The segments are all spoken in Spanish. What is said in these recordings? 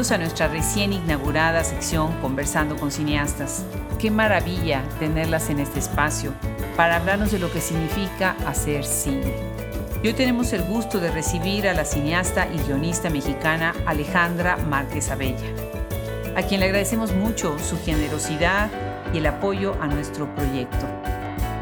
A nuestra recién inaugurada sección Conversando con Cineastas. Qué maravilla tenerlas en este espacio para hablarnos de lo que significa hacer cine. Hoy tenemos el gusto de recibir a la cineasta y guionista mexicana Alejandra Márquez Abella, a quien le agradecemos mucho su generosidad y el apoyo a nuestro proyecto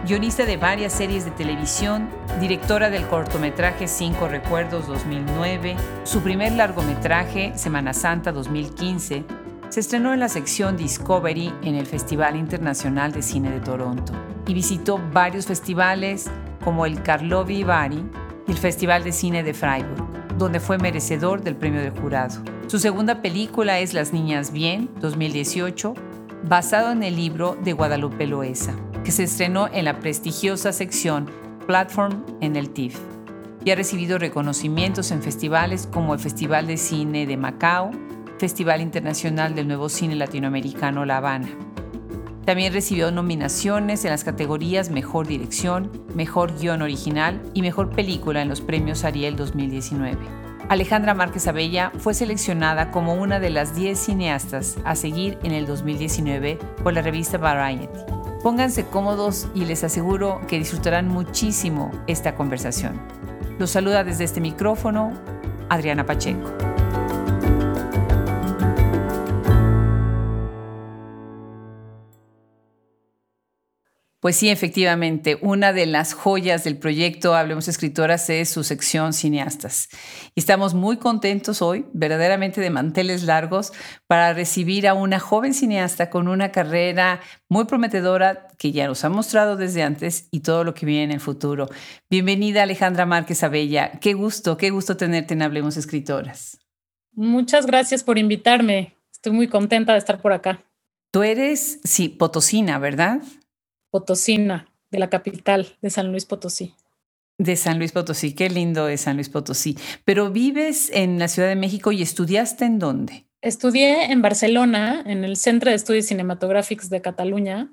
guionista de varias series de televisión, directora del cortometraje Cinco Recuerdos 2009, su primer largometraje, Semana Santa 2015, se estrenó en la sección Discovery en el Festival Internacional de Cine de Toronto y visitó varios festivales como el Karlovy Vary y el Festival de Cine de Freiburg, donde fue merecedor del premio del jurado. Su segunda película es Las Niñas Bien, 2018, basado en el libro de Guadalupe Loesa que se estrenó en la prestigiosa sección Platform en el TIFF y ha recibido reconocimientos en festivales como el Festival de Cine de Macao, Festival Internacional del Nuevo Cine Latinoamericano La Habana. También recibió nominaciones en las categorías Mejor Dirección, Mejor Guión Original y Mejor Película en los premios Ariel 2019. Alejandra Márquez Abella fue seleccionada como una de las 10 cineastas a seguir en el 2019 por la revista Variety Pónganse cómodos y les aseguro que disfrutarán muchísimo esta conversación. Los saluda desde este micrófono Adriana Pacheco. Pues sí, efectivamente, una de las joyas del proyecto Hablemos Escritoras es su sección cineastas. Y estamos muy contentos hoy, verdaderamente de manteles largos, para recibir a una joven cineasta con una carrera muy prometedora que ya nos ha mostrado desde antes y todo lo que viene en el futuro. Bienvenida Alejandra Márquez Abella. Qué gusto, qué gusto tenerte en Hablemos Escritoras. Muchas gracias por invitarme. Estoy muy contenta de estar por acá. Tú eres, sí, potosina, ¿verdad? Potosina, de la capital de San Luis Potosí. De San Luis Potosí, qué lindo es San Luis Potosí. Pero vives en la Ciudad de México y estudiaste en dónde? Estudié en Barcelona, en el Centro de Estudios Cinematográficos de Cataluña,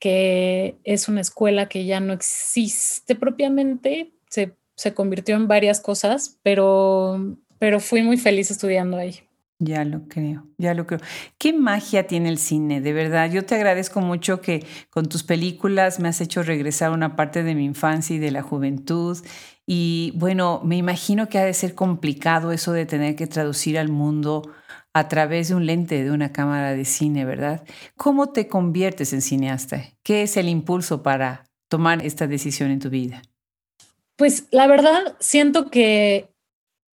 que es una escuela que ya no existe propiamente, se, se convirtió en varias cosas, pero, pero fui muy feliz estudiando ahí. Ya lo creo, ya lo creo. ¿Qué magia tiene el cine? De verdad, yo te agradezco mucho que con tus películas me has hecho regresar una parte de mi infancia y de la juventud. Y bueno, me imagino que ha de ser complicado eso de tener que traducir al mundo a través de un lente de una cámara de cine, ¿verdad? ¿Cómo te conviertes en cineasta? ¿Qué es el impulso para tomar esta decisión en tu vida? Pues la verdad, siento que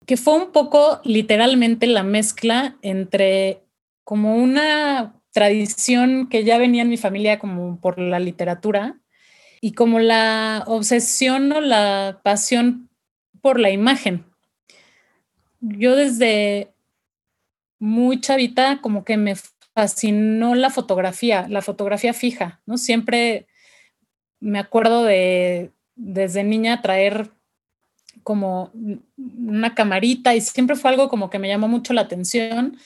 que fue un poco literalmente la mezcla entre como una tradición que ya venía en mi familia como por la literatura y como la obsesión o la pasión por la imagen. Yo desde muy chavita como que me fascinó la fotografía, la fotografía fija, ¿no? Siempre me acuerdo de desde niña traer como una camarita y siempre fue algo como que me llamó mucho la atención.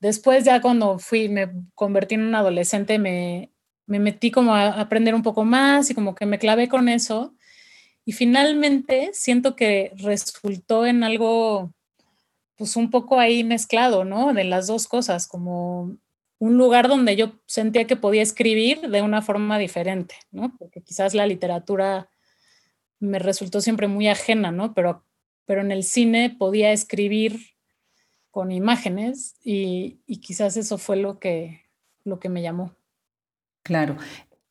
Después ya cuando fui, me convertí en un adolescente, me, me metí como a aprender un poco más y como que me clavé con eso. Y finalmente siento que resultó en algo, pues un poco ahí mezclado, ¿no? De las dos cosas, como un lugar donde yo sentía que podía escribir de una forma diferente, ¿no? Porque quizás la literatura me resultó siempre muy ajena, ¿no? Pero, pero en el cine podía escribir con imágenes y, quizás eso fue lo que, lo que me llamó. Claro.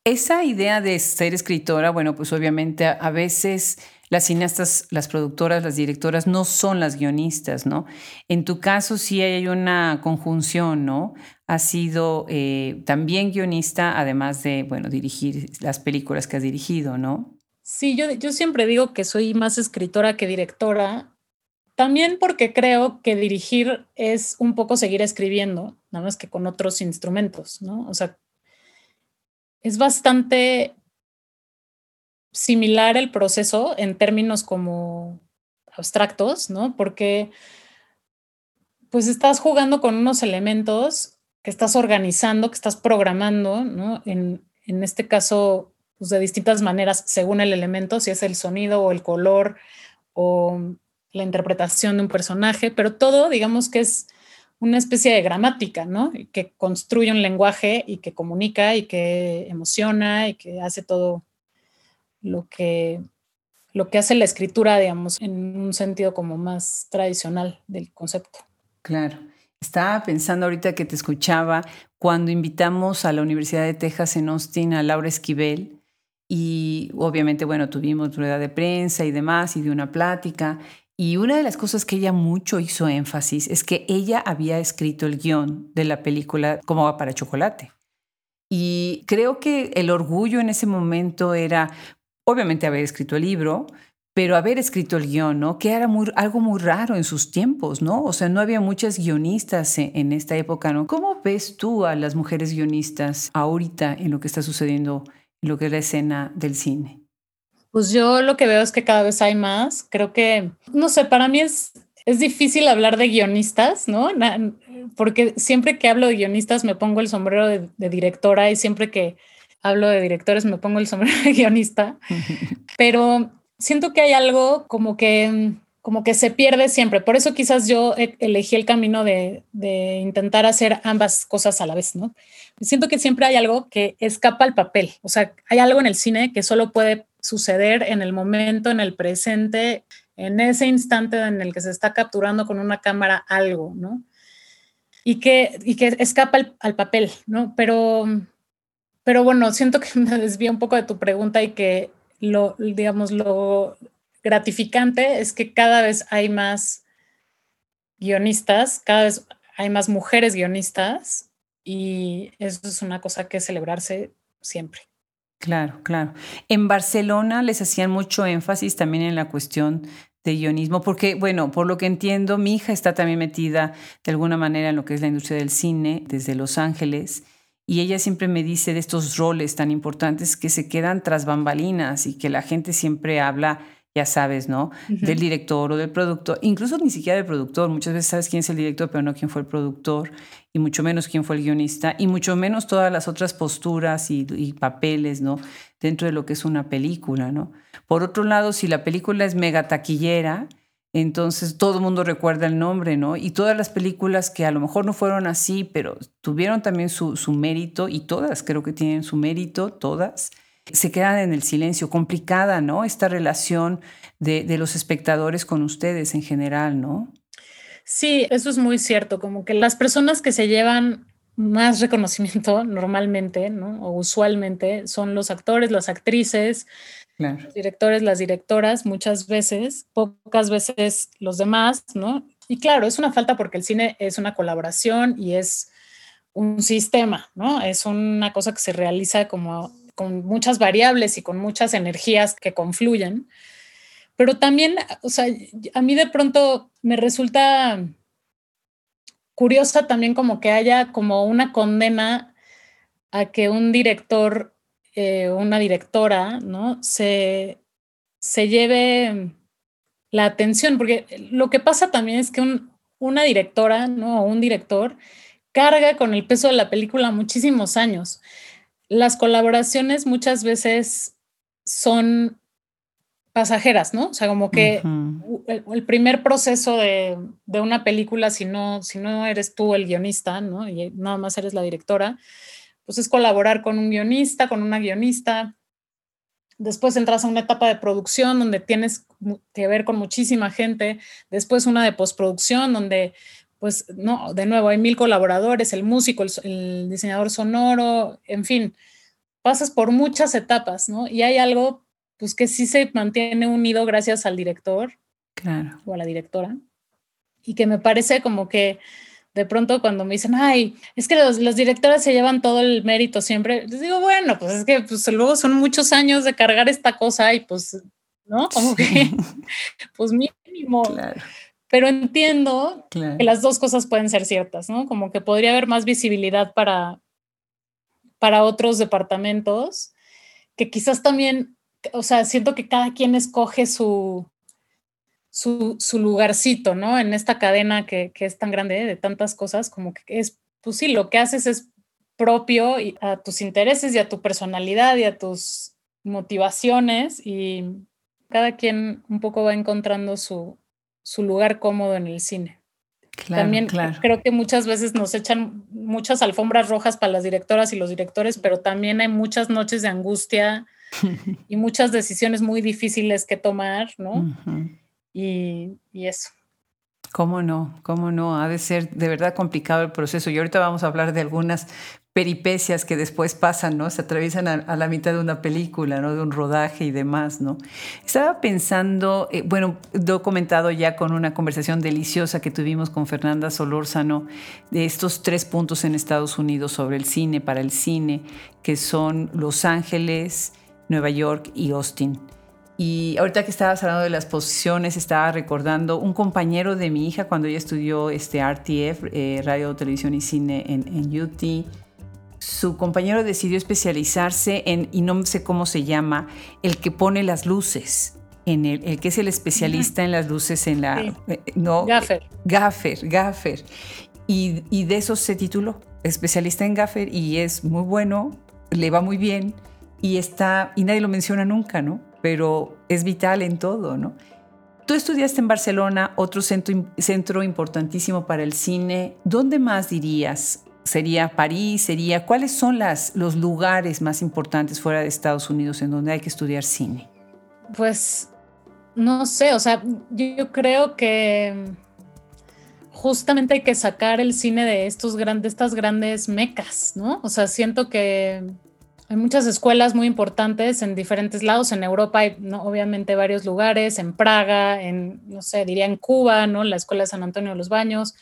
Esa idea de ser escritora, bueno, pues obviamente a, veces las cineastas, las productoras, las directoras no son las guionistas, ¿no? En tu caso sí hay una conjunción, ¿no? Has sido eh, también guionista, además de, bueno, dirigir las películas que has dirigido, ¿no? Sí, yo, yo siempre digo que soy más escritora que directora, también porque creo que dirigir es un poco seguir escribiendo, nada más que con otros instrumentos, ¿no? O sea, es bastante similar el proceso en términos como abstractos, ¿no? Porque pues estás jugando con unos elementos que estás organizando, que estás programando, ¿no? En, en este caso, pues, de distintas maneras según el elemento, si es el sonido o el color o la interpretación de un personaje, pero todo digamos que es una especie de gramática, ¿no? Que construye un lenguaje y que comunica y que emociona y que hace todo lo que, lo que hace la escritura, digamos, en un sentido como más tradicional del concepto. Claro. Estaba pensando ahorita que te escuchaba cuando invitamos a la Universidad de Texas en Austin a Laura Esquivel y obviamente, bueno, tuvimos rueda de prensa y demás y de una plática y una de las cosas que ella mucho hizo énfasis es que ella había escrito el guion de la película Cómo va para chocolate. Y creo que el orgullo en ese momento era, obviamente, haber escrito el libro, pero haber escrito el guion, ¿no? Que era algo muy raro en sus tiempos, ¿no? O sea, no había muchas guionistas en, en, esta época, ¿no? ¿Cómo ves tú a las mujeres guionistas ahorita en lo que está sucediendo en lo que es la escena del cine? Pues yo lo que veo es que cada vez hay más. Creo que, no sé, para mí es, es difícil hablar de guionistas, ¿no? Porque siempre que hablo de guionistas me pongo el sombrero de, directora y siempre que hablo de directores me pongo el sombrero de guionista. Pero siento que hay algo como que como que se pierde siempre. Por eso quizás yo e, elegí el camino de, de, intentar hacer ambas cosas a la vez, ¿no? Siento que siempre hay algo que escapa al papel. O sea, hay algo en el cine que solo puede suceder en el momento, en el presente, en ese instante en el que se está capturando con una cámara algo, ¿no? Y que, y que escapa al, papel, ¿no? Pero, pero bueno, siento que me desvía un poco de tu pregunta y que lo, digamos, lo gratificante es que cada vez hay más guionistas, cada vez hay más mujeres guionistas y eso es una cosa que celebrarse siempre. Claro, claro. En Barcelona les hacían mucho énfasis también en la cuestión de guionismo, porque, bueno, por lo que entiendo, mi hija está también metida de alguna manera en lo que es la industria del cine desde Los Ángeles, y ella siempre me dice de estos roles tan importantes que se quedan tras bambalinas y que la gente siempre habla ya sabes, ¿no? Del director o del productor, incluso ni siquiera del productor. Muchas veces sabes quién es el director, pero no quién fue el productor, y mucho menos quién fue el guionista, y mucho menos todas las otras posturas y, papeles, ¿no? Dentro de lo que es una película, ¿no? Por otro lado, si la película es mega taquillera, entonces todo el mundo recuerda el nombre, ¿no? Y todas las películas que a lo mejor no fueron así, pero tuvieron también su, su mérito, y todas creo que tienen su mérito, todas se quedan en el silencio, complicada, ¿no? Esta relación de, de, los espectadores con ustedes en general, ¿no? Sí, eso es muy cierto, como que las personas que se llevan más reconocimiento normalmente, ¿no? O usualmente son los actores, las actrices, los directores, las directoras, muchas veces, pocas veces los demás, ¿no? Y claro, es una falta porque el cine es una colaboración y es un sistema, ¿no? Es una cosa que se realiza como con muchas variables y con muchas energías que confluyen. Pero también, o sea, a mí de pronto me resulta curiosa también como que haya como una condena a que un director eh, una directora, ¿no? Se, se lleve la atención, porque lo que pasa también es que una directora, ¿no? O un director carga con el peso de la película muchísimos años las colaboraciones muchas veces son pasajeras, ¿no? O sea, como que el, primer proceso de, una película, si no, si no eres tú el guionista, ¿no? Y nada más eres la directora, pues es colaborar con un guionista, con una guionista. Después entras a una etapa de producción donde tienes que ver con muchísima gente. Después una de postproducción donde pues no, de nuevo, hay mil colaboradores, el músico, el, diseñador sonoro, en fin, pasas por muchas etapas, ¿no? Y hay algo, pues que sí se mantiene unido gracias al director claro. o a la directora, y que me parece como que de pronto cuando me dicen, ay, es que los, los directores se llevan todo el mérito siempre, les digo, bueno, pues es que pues, luego son muchos años de cargar esta cosa y pues, ¿no? Como que, pues mínimo. Claro pero entiendo que las dos cosas pueden ser ciertas, ¿no? Como que podría haber más visibilidad para, para otros departamentos, que quizás también, o sea, siento que cada quien escoge su, su, su lugarcito, ¿no? En esta cadena que, que es tan grande de tantas cosas, como que es, pues sí, lo que haces es propio y a tus intereses y a tu personalidad y a tus motivaciones y cada quien un poco va encontrando su, su lugar cómodo en el cine. También creo que muchas veces nos echan muchas alfombras rojas para las directoras y los directores, pero también hay muchas noches de angustia y muchas decisiones muy difíciles que tomar, ¿no? y, y eso. ¿Cómo no? ¿Cómo no? Ha de ser de verdad complicado el proceso. Y ahorita vamos a hablar de algunas peripecias que después pasan, ¿no? Se atraviesan a, la mitad de una película, ¿no? De un rodaje y demás, ¿no? Estaba pensando, eh, bueno, lo he comentado ya con una conversación deliciosa que tuvimos con Fernanda Solórzano de estos tres puntos en Estados Unidos sobre el cine, para el cine, que son Los Ángeles, Nueva York y Austin. Y ahorita que estabas hablando de las posiciones, estaba recordando un compañero de mi hija cuando ella estudió este RTF, eh, Radio, Televisión y Cine en, en, UT. Su compañero decidió especializarse en, y no sé cómo se llama, el que pone las luces. En el, el que es el especialista en las luces en la... Eh, no, gaffer. Gaffer, gaffer. Y, y de eso se tituló, especialista en gaffer, y es muy bueno, le va muy bien, y está, y nadie lo menciona nunca, ¿no? pero es vital en todo, ¿no? Tú estudiaste en Barcelona, otro centro, centro importantísimo para el cine. ¿Dónde más dirías? ¿Sería París? ¿Sería cuáles son los lugares más importantes fuera de Estados Unidos en donde hay que estudiar cine? Pues no sé, o sea, yo creo que justamente hay que sacar el cine de estos grandes, estas grandes mecas, ¿no? O sea, siento que hay muchas escuelas muy importantes en diferentes lados. En Europa hay obviamente varios lugares, en Praga, en, no sé, diría en Cuba, ¿no? La Escuela de San Antonio de los Baños.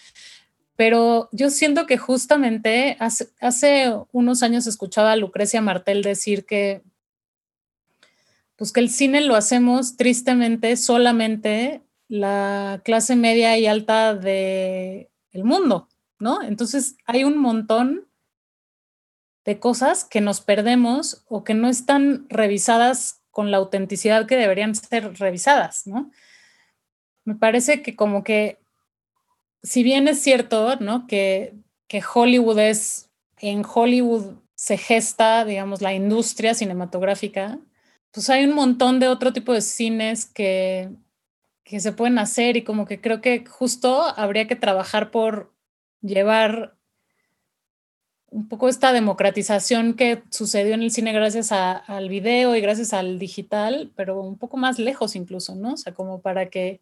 Pero yo siento que justamente hace, unos años escuchaba a Lucrecia Martel decir que, pues que el cine lo hacemos tristemente solamente la clase media y alta del el mundo, ¿no? Entonces hay un montón de cosas que nos perdemos o que no están revisadas con la autenticidad que deberían ser revisadas, ¿no? Me parece que como que, si bien es cierto, ¿no? Que, que Hollywood es, en Hollywood se gesta, digamos, la industria cinematográfica, pues hay un montón de otro tipo de cines que, que se pueden hacer y como que creo que justo habría que trabajar por llevar un poco esta democratización que sucedió en el cine gracias al video y gracias al digital, pero un poco más lejos incluso, ¿no? O sea, como para que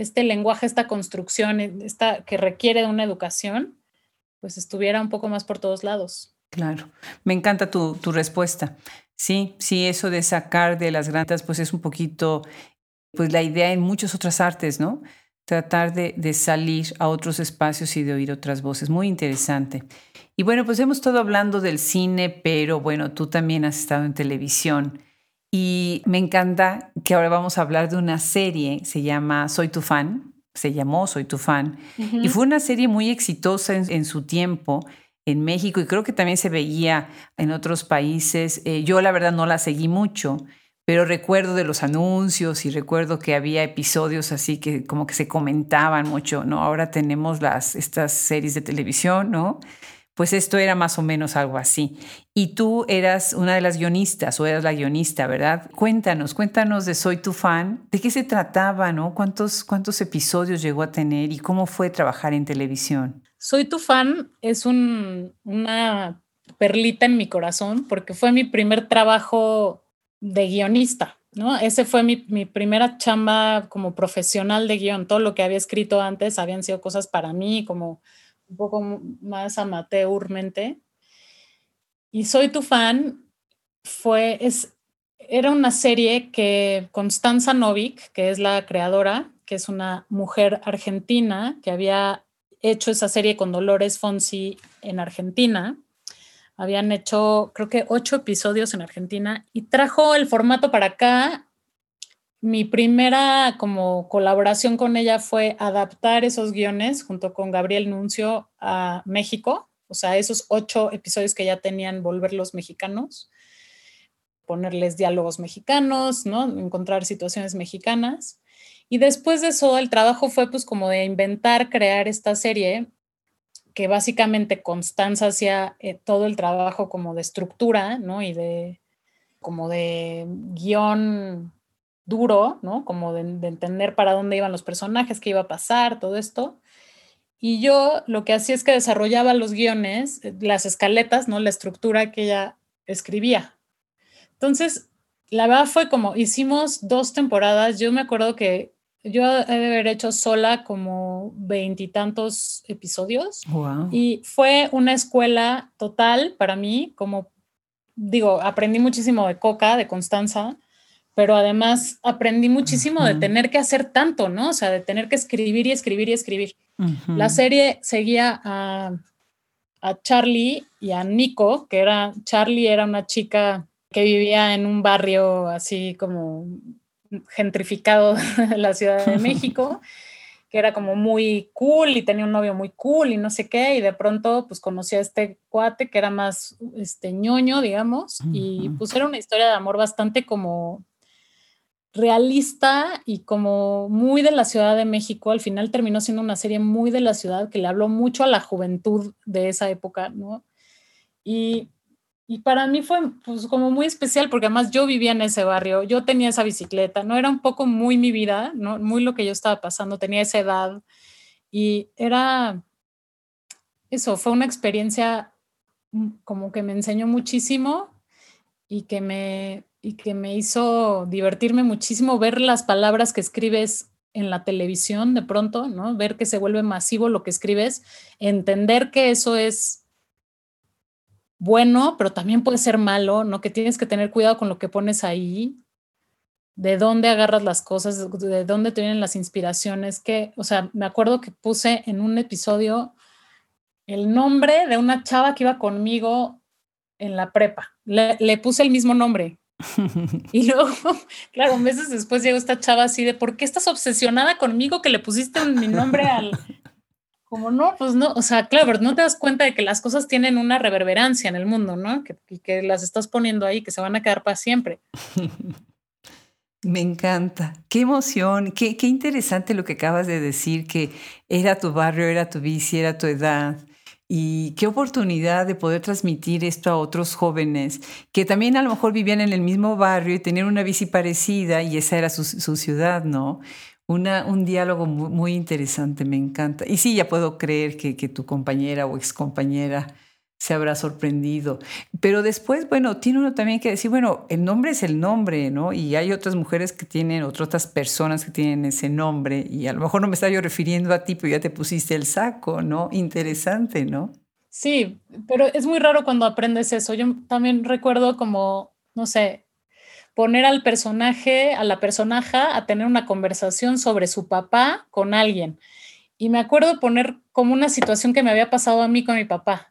este lenguaje, esta construcción, esta, que requiere de una educación, pues estuviera un poco más por todos lados. Claro, me encanta tu, tu respuesta. Sí, sí, eso de sacar de las grandes, pues es un poquito, pues la idea en muchas otras artes, ¿no? Tratar de, de salir a otros espacios y de oír otras voces. Muy interesante. Y bueno, pues hemos estado hablando del cine, pero bueno, tú también has estado en televisión. Y me encanta que ahora vamos a hablar de una serie, se llama Soy tu fan, se llamó Soy tu fan, y fue una serie muy exitosa en, su tiempo en México y creo que también se veía en otros países. Eh, yo la verdad no la seguí mucho, pero recuerdo de los anuncios y recuerdo que había episodios así que como que se comentaban mucho, ¿no? Ahora tenemos las, estas series de televisión, ¿no? Pues esto era más o menos algo así. Y tú eras una de las guionistas o eras la guionista, ¿verdad? Cuéntanos, cuéntanos de Soy tu fan, de qué se trataba, ¿no? ¿Cuántos, cuántos episodios llegó a tener y cómo fue trabajar en televisión? Soy tu fan es una perlita en mi corazón porque fue mi primer trabajo de guionista. ¿no? Ese fue mi, mi, primera chamba como profesional de guion. Todo lo que había escrito antes habían sido cosas para mí, como un poco más amateurmente. Y Soy tu fan fue, es, era una serie que Constanza Novik, que es la creadora, que es una mujer argentina que había hecho esa serie con Dolores Fonsi en Argentina. Habían hecho, creo que ocho episodios en Argentina y trajo el formato para acá mi primera como colaboración con ella fue adaptar esos guiones junto con Gabriel Nuncio a México, o sea, esos ocho episodios que ya tenían volverlos mexicanos, ponerles diálogos mexicanos, ¿no? Encontrar situaciones mexicanas. Y después de eso, el trabajo fue pues como de inventar, crear esta serie que básicamente Constanza hacía eh, todo el trabajo como de estructura, ¿no? Y de como de guion duro, ¿no? Como de, entender para dónde iban los personajes, qué iba a pasar, todo esto. Y yo lo que hacía es que desarrollaba los guiones, las escaletas, ¿no? La estructura que ella escribía. Entonces, la verdad fue como, hicimos dos temporadas, yo me acuerdo que yo he de haber hecho sola como veintitantos episodios y fue una escuela total para mí, como digo, aprendí muchísimo de Coca, de Constanza, pero además aprendí muchísimo de tener que hacer tanto, ¿no? O sea, de tener que escribir y escribir y escribir. La serie seguía a, a Charlie y a Nico, que era, Charlie era una chica que vivía en un barrio así como gentrificado de la Ciudad de México, que era como muy cool y tenía un novio muy cool y no sé qué, y de pronto pues conocí a este cuate que era más este ñoño, digamos, y pues era una historia de amor bastante como realista y como muy de la Ciudad de México. Al final terminó siendo una serie muy de la ciudad que le habló mucho a la juventud de esa época, ¿no? Y y para mí fue pues, como muy especial porque además yo vivía en ese barrio, yo tenía esa bicicleta, no era un poco muy mi vida, ¿no? muy lo que yo estaba pasando, tenía esa edad y era eso, fue una experiencia mm, como que me enseñó muchísimo y que me, y que me hizo divertirme muchísimo ver las palabras que escribes en la televisión de pronto, ¿no? Ver que se vuelve masivo lo que escribes, entender que eso es bueno, pero también puede ser malo, ¿no? Que tienes que tener cuidado con lo que pones ahí, de dónde agarras las cosas, de dónde te vienen las inspiraciones, que, o sea, me acuerdo que puse en un episodio el nombre de una chava que iba conmigo en la prepa. Le, le puse el mismo nombre. y luego, claro, meses después llegó esta chava así de, ¿por qué estás obsesionada conmigo que le pusiste mi nombre al, como no, pues no, o sea, claro, no te das cuenta de que las cosas tienen una reverberancia en el mundo, ¿no? Que, que las estás poniendo ahí, que se van a quedar para siempre. Me encanta, qué emoción, qué, qué interesante lo que acabas de decir, que era tu barrio, era tu bici, era tu edad. Y qué oportunidad de poder transmitir esto a otros jóvenes que también a lo mejor vivían en el mismo barrio y tenían una bici parecida y esa era su, su ciudad, ¿no? un diálogo muy, interesante, me encanta. Y sí, ya puedo creer que, tu compañera o excompañera se habrá sorprendido. Pero después, bueno, tiene uno también que decir, bueno, el nombre es el nombre, ¿no? Y hay otras mujeres que tienen, otras personas que tienen ese nombre. Y a lo mejor no me estaba yo refiriendo a ti, pero ya te pusiste el saco, ¿no? Interesante, ¿no? Sí, pero es muy raro cuando aprendes eso. Yo también recuerdo como, no sé, poner al personaje, a la personaja, a tener una conversación sobre su papá con alguien. Y me acuerdo poner como una situación que me había pasado a mí con mi papá.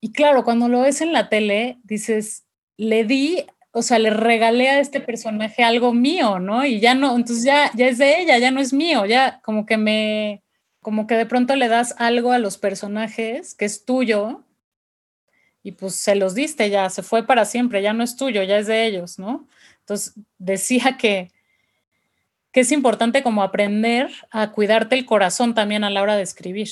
Y claro, cuando lo ves en la tele, dices, le di, o sea, le regalé a este personaje algo mío, ¿no? Y ya no, entonces ya, ya es de ella, ya no es mío, ya como que me, como que de pronto le das algo a los personajes que es tuyo y pues se los diste ya, se fue para siempre, ya no es tuyo, ya es de ellos, ¿no? Entonces decía que, que es importante como aprender a cuidarte el corazón también a la hora de escribir.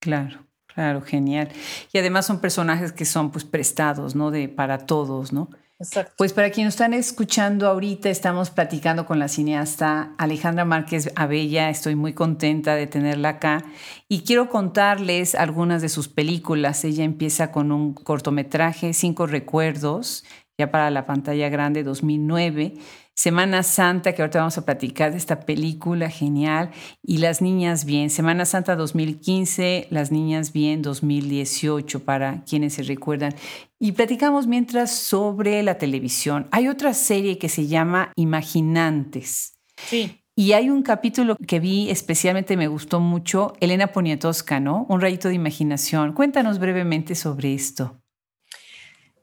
Claro. Claro, genial. Y además son personajes que son pues prestados, ¿no? De para todos, ¿no? Exacto. Pues para quienes están escuchando ahorita, estamos platicando con la cineasta Alejandra Márquez Abella. Estoy muy contenta de tenerla acá y quiero contarles algunas de sus películas. Ella empieza con un cortometraje, Cinco Recuerdos, ya para la pantalla grande 2009. Semana Santa, que ahorita vamos a platicar de esta película genial, y Las Niñas Bien. Semana Santa 2015, Las Niñas Bien 2018, para quienes se recuerdan. Y platicamos mientras sobre la televisión. Hay otra serie que se llama Imaginantes. Sí. Y hay un capítulo que vi especialmente, me gustó mucho, Elena Poniatowska, ¿no? Un rayito de imaginación. Cuéntanos brevemente sobre esto.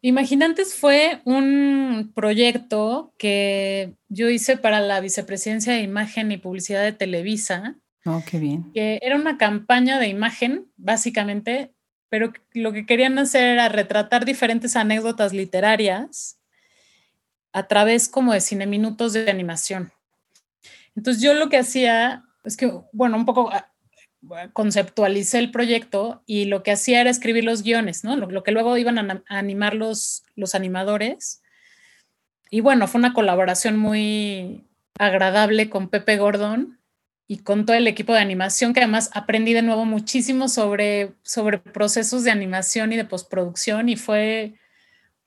Imaginantes fue un proyecto que yo hice para la vicepresidencia de imagen y publicidad de Televisa. Oh, qué bien. Que era una campaña de imagen, básicamente, pero lo que querían hacer era retratar diferentes anécdotas literarias a través como de cine minutos de animación. Entonces yo lo que hacía es que, bueno, un poco conceptualicé el proyecto y lo que hacía era escribir los guiones, ¿no? Lo, que luego iban a, animar los, los animadores. Y bueno, fue una colaboración muy agradable con Pepe Gordon y con todo el equipo de animación, que además aprendí de nuevo muchísimo sobre, sobre procesos de animación y de postproducción y fue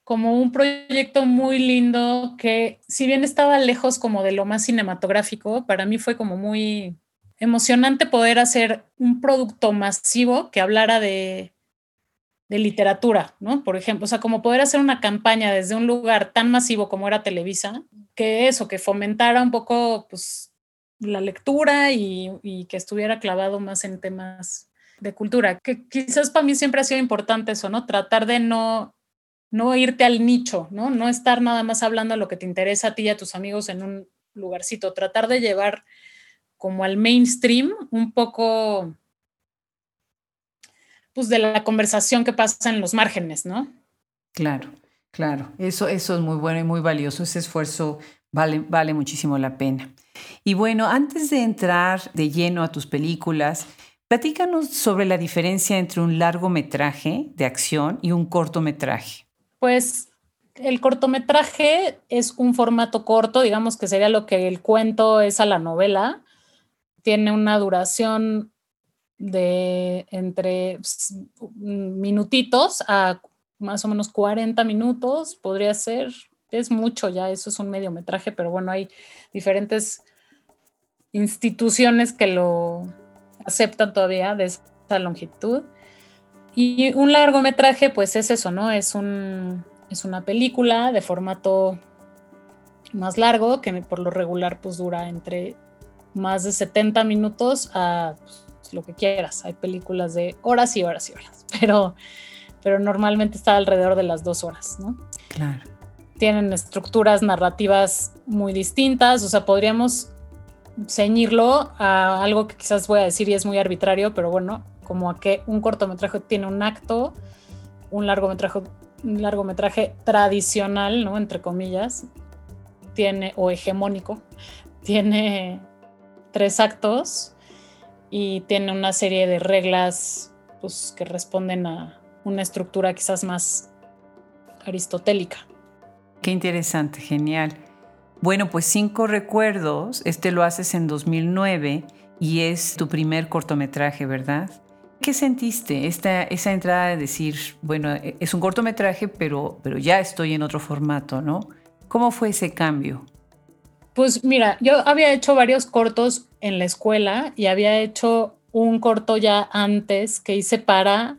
como un proyecto muy lindo que si bien estaba lejos como de lo más cinematográfico, para mí fue como muy emocionante poder hacer un producto masivo que hablara de, de literatura, ¿no? Por ejemplo, o sea, como poder hacer una campaña desde un lugar tan masivo como era Televisa, que eso, que fomentara un poco, pues, la lectura y, que estuviera clavado más en temas de cultura, que quizás para mí siempre ha sido importante eso, ¿no? Tratar de no, no irte al nicho, ¿no? No estar nada más hablando lo que te interesa a ti y a tus amigos en un lugarcito, tratar de llevar como al mainstream un poco pues de la conversación que pasa en los márgenes, ¿no? Claro, claro. Eso, eso es muy bueno y muy valioso. Ese esfuerzo vale, vale muchísimo la pena. Y bueno, antes de entrar de lleno a tus películas, platícanos sobre la diferencia entre un largometraje de acción y un cortometraje. Pues el cortometraje es un formato corto, digamos que sería lo que el cuento es a la novela. Tiene una duración de entre minutitos a más o menos 40 minutos, podría ser, es mucho ya, eso es un mediometraje, pero bueno, hay diferentes instituciones que lo aceptan todavía de esa longitud. Y un largometraje, pues es eso, ¿no? Es, un, es una película de formato más largo, que por lo regular pues dura entre más de 70 minutos a pues, lo que quieras. Hay películas de horas y horas y horas, pero, pero normalmente está alrededor de las dos horas, ¿no? Claro. Tienen estructuras narrativas muy distintas, o sea, podríamos ceñirlo a algo que quizás voy a decir y es muy arbitrario, pero bueno, como a que un cortometraje tiene un acto, un largometraje, un largometraje tradicional, ¿no? Entre comillas, tiene, o hegemónico, tiene tres actos y tiene una serie de reglas pues, que responden a una estructura quizás más aristotélica. Qué interesante, genial. Bueno, pues cinco recuerdos, este lo haces en 2009 y es tu primer cortometraje, ¿verdad? ¿Qué sentiste esta, esa entrada de decir, bueno, e, es un cortometraje, pero, pero ya estoy en otro formato, ¿no? ¿Cómo fue ese cambio? Pues mira, yo había hecho varios cortos en la escuela y había hecho un corto ya antes que hice para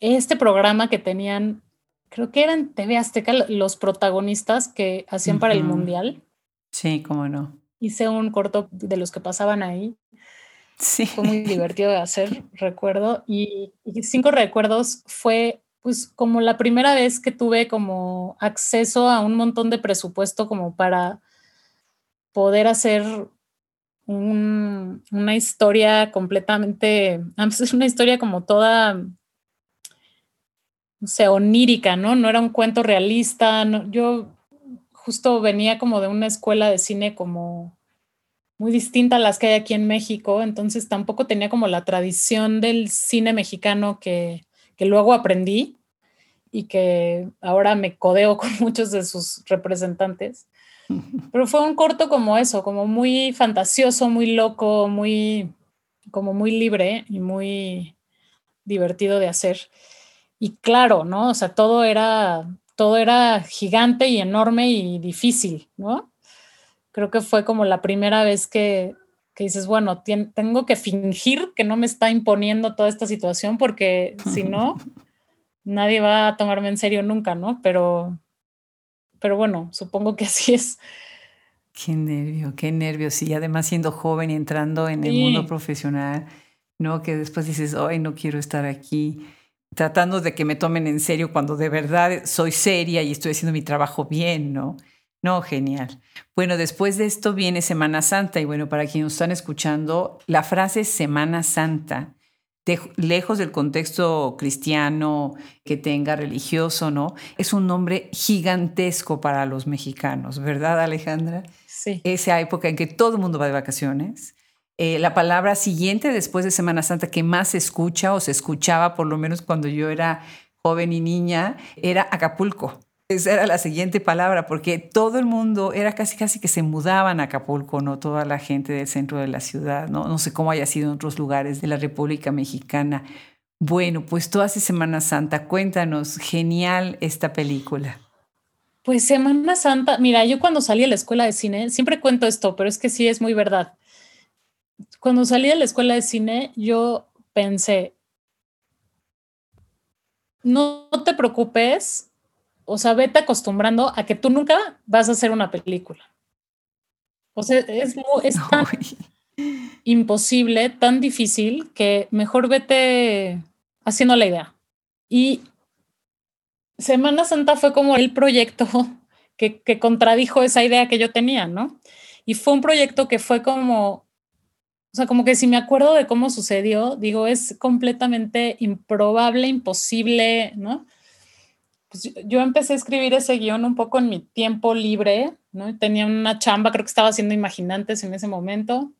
este programa que tenían, creo que eran TV Azteca, los protagonistas que hacían para el Mundial. Sí, cómo no. Hice un corto de los que pasaban ahí. Sí. Fue muy divertido de hacer, recuerdo. Y, y cinco recuerdos fue pues como la primera vez que tuve como acceso a un montón de presupuesto como para poder hacer una historia completamente, es una historia como toda, no sé, onírica, ¿no? No era un cuento realista, yo justo venía como de una escuela de cine como muy distinta a las que hay aquí en México, entonces tampoco tenía como la tradición del cine mexicano que, que luego aprendí y que ahora me codeo con muchos de sus representantes. Pero fue un corto como eso, como muy fantasioso, muy loco, muy como muy libre y muy divertido de hacer. Y claro, ¿no? O sea, todo era todo era gigante y enorme y difícil, ¿no? Creo que fue como la primera vez que, que dices, bueno, tengo que fingir que no me está imponiendo toda esta situación porque si no, nadie va a tomarme en serio nunca, ¿no? Pero, pero bueno, supongo que así es. Qué nervio, qué nervio. Sí, además siendo joven y entrando en el mundo profesional, ¿no? Que después dices, ay, no quiero estar aquí, tratando de que me tomen en serio cuando de verdad soy seria y estoy haciendo mi trabajo bien, ¿no? No, genial. Bueno, después de esto viene Semana Santa y bueno, para quienes están escuchando, la frase Semana Santa lejos del contexto cristiano que tenga religioso, ¿no? Es un nombre gigantesco para los mexicanos, ¿verdad, Alejandra? Sí. Esa época en que todo el mundo va de vacaciones. Eh, la palabra siguiente después de Semana Santa que más se escucha o se escuchaba, por lo menos cuando yo era joven y niña, era Acapulco. Esa era la siguiente palabra, porque todo el mundo era casi casi que se mudaban a Acapulco, ¿no? Toda la gente del centro de la ciudad, ¿no? No sé cómo haya sido en otros lugares de la República Mexicana. Bueno, pues tú hace Semana Santa, cuéntanos, genial esta película. Pues Semana Santa, mira, yo cuando salí a la escuela de cine, siempre cuento esto, pero es que sí es muy verdad. Cuando salí a la escuela de cine, yo pensé, no te preocupes o sea, vete acostumbrando a que tú nunca vas a hacer una película. O sea, es, tan imposible, tan difícil, que mejor vete haciendo la idea. Y Semana Santa fue como el proyecto que, que contradijo esa idea que yo tenía, ¿no? Y fue un proyecto que fue como, o sea, como que si me acuerdo de cómo sucedió, digo, es completamente improbable, imposible, ¿no? Pues yo empecé a escribir ese guion un poco en mi tiempo libre, ¿no? Tenía una chamba, creo que estaba haciendo Imaginantes en ese momento.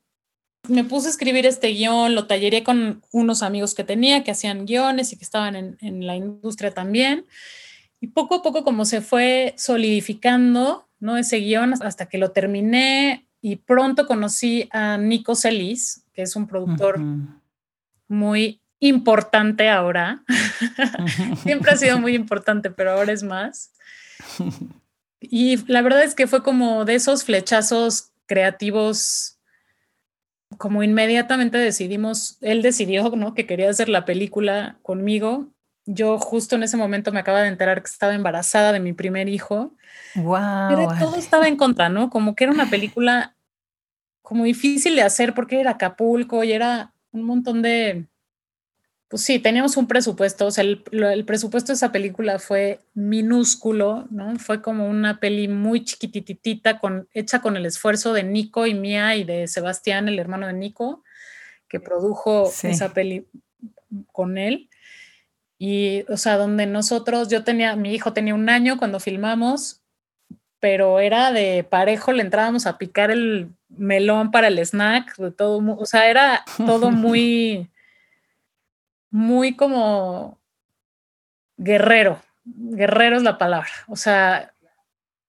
Me puse a escribir este guion, lo talleré con unos amigos que tenía que hacían guiones y que estaban en, en la industria también. Y poco a poco como se fue solidificando, ¿no? Ese guion hasta que lo terminé y pronto conocí a Nico Celis, que es un productor muy importante ahora. Siempre ha sido muy importante, pero ahora es más. Y la verdad es que fue como de esos flechazos creativos, como inmediatamente decidimos, él decidió ¿no? que quería hacer la película conmigo. Yo justo en ese momento me acaba de enterar que estaba embarazada de mi primer hijo. Wow. Pero todo estaba en contra, ¿no? Como que era una película como difícil de hacer porque era Acapulco y era un montón de, pues sí, teníamos un presupuesto, o sea, el, presupuesto de esa película fue minúsculo, ¿no? Fue como una peli muy chiquititita, con, hecha con el esfuerzo de Nico y mía y de Sebastián, el hermano de Nico, que produjo esa peli con él. Y, o sea, donde nosotros, yo tenía, mi hijo tenía un año cuando filmamos, pero era de parejo, le entrábamos a picar el melón para el snack, de todo, o sea, era todo muy muy como guerrero. Guerrero es la palabra. O sea.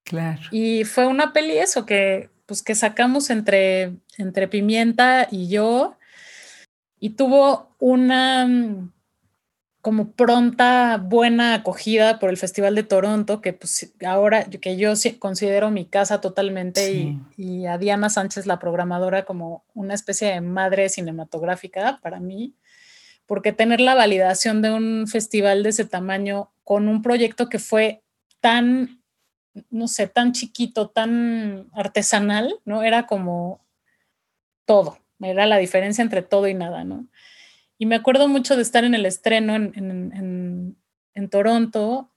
Claro. Y fue una peli eso que, pues, que sacamos entre, entre Pimienta y yo. Y tuvo una mm, como pronta buena acogida por el Festival de Toronto, que pues ahora que yo considero mi casa totalmente y, y, a Diana Sánchez, la programadora, como una especie de madre cinematográfica para mí porque tener la validación de un festival de ese tamaño con un proyecto que fue tan, no sé, tan chiquito, tan artesanal, ¿no? Era como todo, era la diferencia entre todo y nada, ¿no? Y me acuerdo mucho de estar en el estreno en, Toronto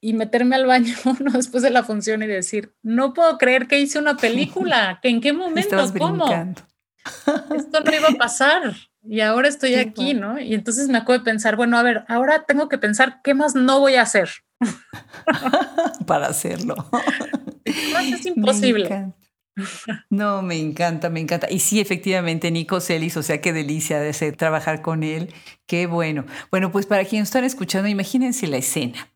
y meterme al baño ¿no? después de la función y decir, no puedo creer que hice una película, ¿en qué momento? ¿Cómo? Esto no iba a pasar y ahora estoy aquí, ¿no? Y entonces me acuerdo de pensar, bueno, a ver, ahora tengo que pensar qué más no voy a hacer. Para hacerlo. es imposible. no, me encanta, me encanta. Y sí, efectivamente, Nico Celis, o sea, qué delicia de ser, trabajar con él. Qué bueno. Bueno, pues para quienes están escuchando, imagínense la escena.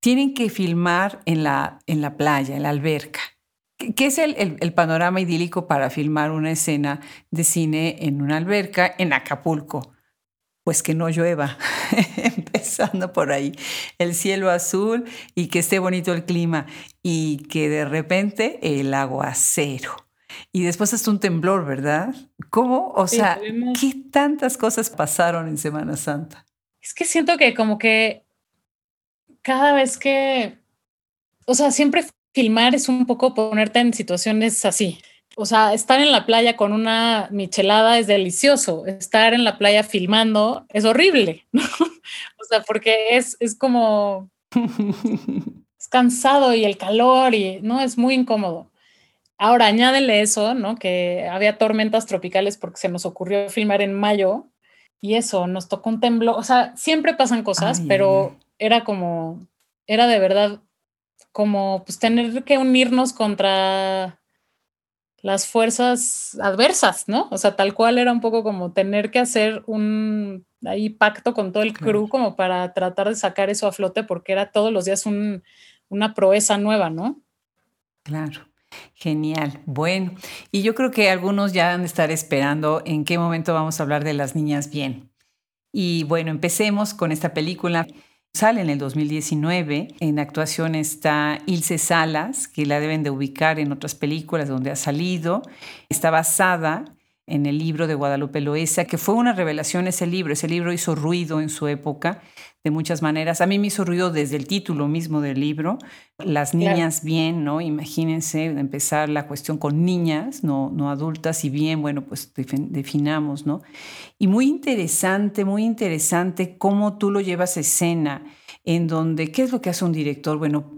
Tienen que filmar en la, en la playa, en la alberca. ¿Qué es el, panorama idílico para filmar una escena de cine en una alberca en Acapulco? Pues que no llueva, empezando por ahí. El cielo azul y que esté bonito el clima y que de repente el aguacero. Y después hasta un temblor, ¿verdad? ¿Cómo? O sea, ¿qué tantas cosas pasaron en Semana Santa? Es que siento que como que cada vez que, o sea, siempre filmar es un poco ponerte en situaciones así. O sea, estar en la playa con una michelada es delicioso. Estar en la playa filmando es horrible. o sea, porque es, es como... es cansado y el calor y no es muy incómodo. Ahora añádele eso, ¿no? Que había tormentas tropicales porque se nos ocurrió filmar en mayo y eso, nos tocó un temblor. O sea, siempre pasan cosas, pero era como, era de verdad como pues tener que unirnos contra las fuerzas adversas, ¿no? O sea, tal cual era un poco como tener que hacer un ahí pacto con todo el crew como para tratar de sacar eso a flote porque era todos los días un una proeza nueva, ¿no? Claro. Genial. Bueno, y yo creo que algunos ya han de estar esperando en qué momento vamos a hablar de las niñas bien. Y bueno, empecemos con esta película. Sale en el 2019. En actuación está Ilse Salas, que la deben de ubicar en otras películas donde ha salido. Está basada en el libro de Guadalupe Loesa, que fue una revelación ese libro. Ese libro hizo ruido en su época de muchas maneras. A mí me hizo ruido desde el título mismo del libro, Las niñas bien, ¿no? Imagínense empezar la cuestión con niñas, no, no adultas, y bien, bueno, pues definamos, ¿no? Y muy interesante, muy interesante cómo tú lo llevas a escena, en donde, ¿qué es lo que hace un director? Bueno,